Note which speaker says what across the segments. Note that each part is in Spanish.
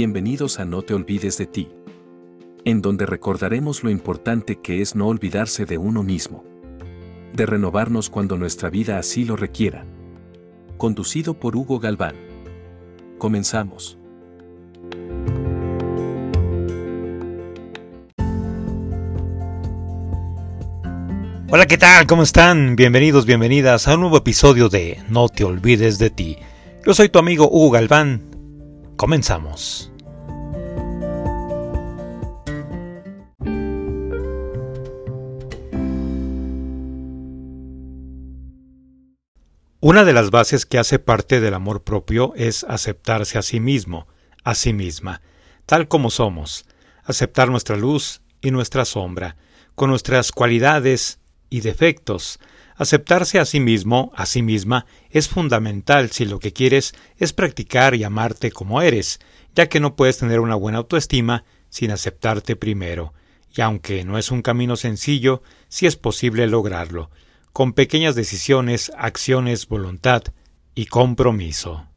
Speaker 1: Bienvenidos a No te olvides de ti, en donde recordaremos lo importante que es no olvidarse de uno mismo, de renovarnos cuando nuestra vida así lo requiera. Conducido por Hugo Galván. Comenzamos.
Speaker 2: Hola, ¿qué tal? ¿Cómo están? Bienvenidos, bienvenidas a un nuevo episodio de No te olvides de ti. Yo soy tu amigo Hugo Galván. Comenzamos. Una de las bases que hace parte del amor propio es aceptarse a sí mismo, a sí misma, tal como somos, aceptar nuestra luz y nuestra sombra, con nuestras cualidades y defectos. Aceptarse a sí mismo, a sí misma, es fundamental si lo que quieres es practicar y amarte como eres, ya que no puedes tener una buena autoestima sin aceptarte primero. Y aunque no es un camino sencillo, sí es posible lograrlo, con pequeñas decisiones, acciones, voluntad y compromiso.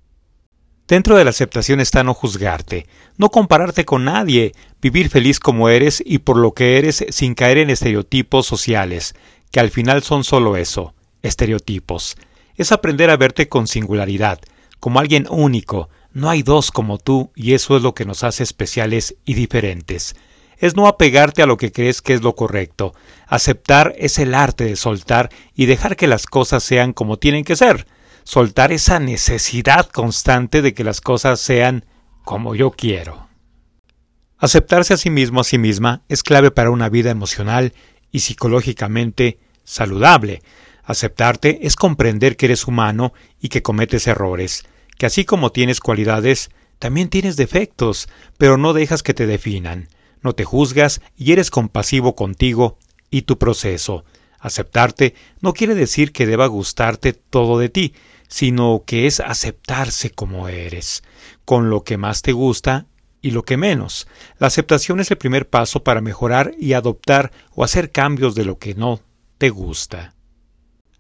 Speaker 2: Dentro de la aceptación está no juzgarte, no compararte con nadie, vivir feliz como eres y por lo que eres sin caer en estereotipos sociales, que al final son solo eso, estereotipos. Es aprender a verte con singularidad, como alguien único, no hay dos como tú y eso es lo que nos hace especiales y diferentes. Es no apegarte a lo que crees que es lo correcto. Aceptar es el arte de soltar y dejar que las cosas sean como tienen que ser. Soltar esa necesidad constante de que las cosas sean como yo quiero. Aceptarse a sí mismo a sí misma es clave para una vida emocional y psicológicamente saludable. Aceptarte es comprender que eres humano y que cometes errores, que así como tienes cualidades, también tienes defectos, pero no dejas que te definan. No te juzgas y eres compasivo contigo y tu proceso. Aceptarte no quiere decir que deba gustarte todo de ti, sino que es aceptarse como eres, con lo que más te gusta y lo que menos. La aceptación es el primer paso para mejorar y adoptar o hacer cambios de lo que no te gusta.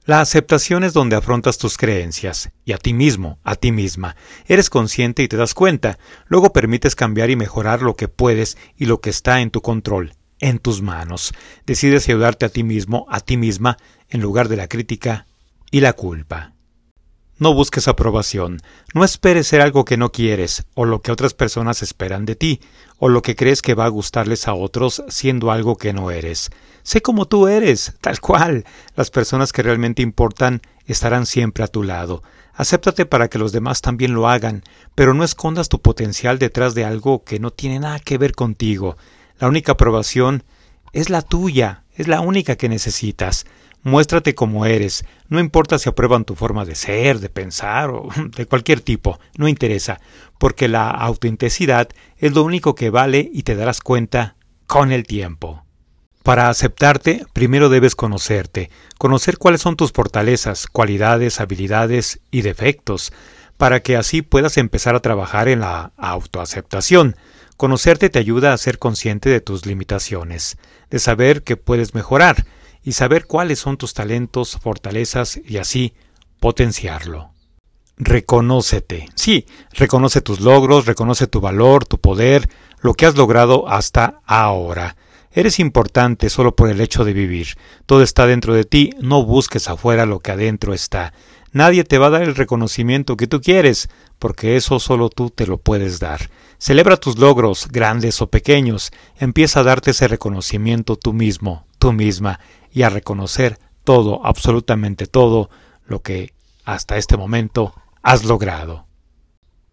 Speaker 2: La aceptación es donde afrontas tus creencias, y a ti mismo, a ti misma. Eres consciente y te das cuenta, luego permites cambiar y mejorar lo que puedes y lo que está en tu control, en tus manos. Decides ayudarte a ti mismo, a ti misma, en lugar de la crítica y la culpa. No busques aprobación, no esperes ser algo que no quieres, o lo que otras personas esperan de ti, o lo que crees que va a gustarles a otros siendo algo que no eres. Sé como tú eres, tal cual. Las personas que realmente importan estarán siempre a tu lado. Acéptate para que los demás también lo hagan, pero no escondas tu potencial detrás de algo que no tiene nada que ver contigo. La única aprobación es la tuya, es la única que necesitas. Muéstrate como eres, no importa si aprueban tu forma de ser, de pensar o de cualquier tipo, no interesa, porque la autenticidad es lo único que vale y te darás cuenta con el tiempo. Para aceptarte, primero debes conocerte, conocer cuáles son tus fortalezas, cualidades, habilidades y defectos, para que así puedas empezar a trabajar en la autoaceptación. Conocerte te ayuda a ser consciente de tus limitaciones, de saber que puedes mejorar, y saber cuáles son tus talentos, fortalezas y así potenciarlo. Reconócete. Sí, reconoce tus logros, reconoce tu valor, tu poder, lo que has logrado hasta ahora. Eres importante solo por el hecho de vivir. Todo está dentro de ti, no busques afuera lo que adentro está. Nadie te va a dar el reconocimiento que tú quieres, porque eso solo tú te lo puedes dar. Celebra tus logros, grandes o pequeños. Empieza a darte ese reconocimiento tú mismo, tú misma, y a reconocer todo, absolutamente todo, lo que hasta este momento has logrado.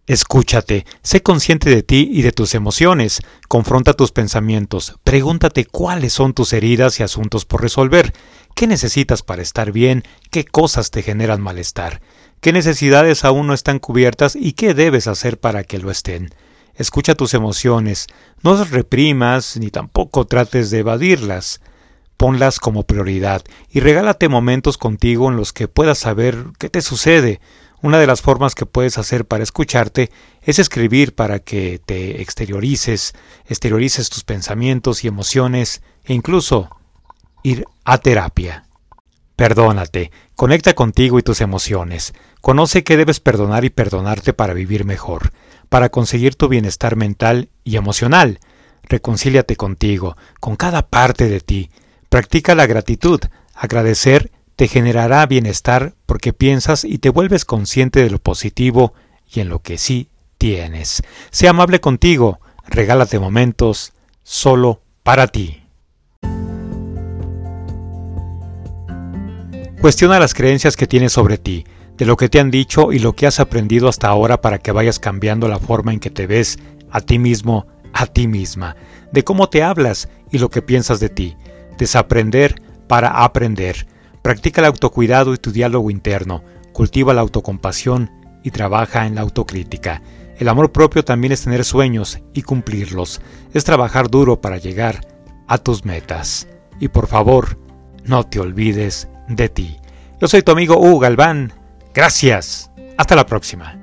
Speaker 2: Escúchate, sé consciente de ti y de tus emociones, confronta tus pensamientos, pregúntate cuáles son tus heridas y asuntos por resolver, qué necesitas para estar bien, qué cosas te generan malestar, qué necesidades aún no están cubiertas y qué debes hacer para que lo estén. Escucha tus emociones, no las reprimas ni tampoco trates de evadirlas ponlas como prioridad y regálate momentos contigo en los que puedas saber qué te sucede. Una de las formas que puedes hacer para escucharte es escribir para que te exteriorices, exteriorices tus pensamientos y emociones e incluso ir a terapia. Perdónate, conecta contigo y tus emociones. Conoce que debes perdonar y perdonarte para vivir mejor, para conseguir tu bienestar mental y emocional. Reconcíliate contigo, con cada parte de ti. Practica la gratitud. Agradecer te generará bienestar porque piensas y te vuelves consciente de lo positivo y en lo que sí tienes. Sea amable contigo, regálate momentos solo para ti. Cuestiona las creencias que tienes sobre ti, de lo que te han dicho y lo que has aprendido hasta ahora para que vayas cambiando la forma en que te ves a ti mismo, a ti misma, de cómo te hablas y lo que piensas de ti. Desaprender para aprender. Practica el autocuidado y tu diálogo interno. Cultiva la autocompasión y trabaja en la autocrítica. El amor propio también es tener sueños y cumplirlos. Es trabajar duro para llegar a tus metas. Y por favor, no te olvides de ti. Yo soy tu amigo Hugo Galván. Gracias. Hasta la próxima.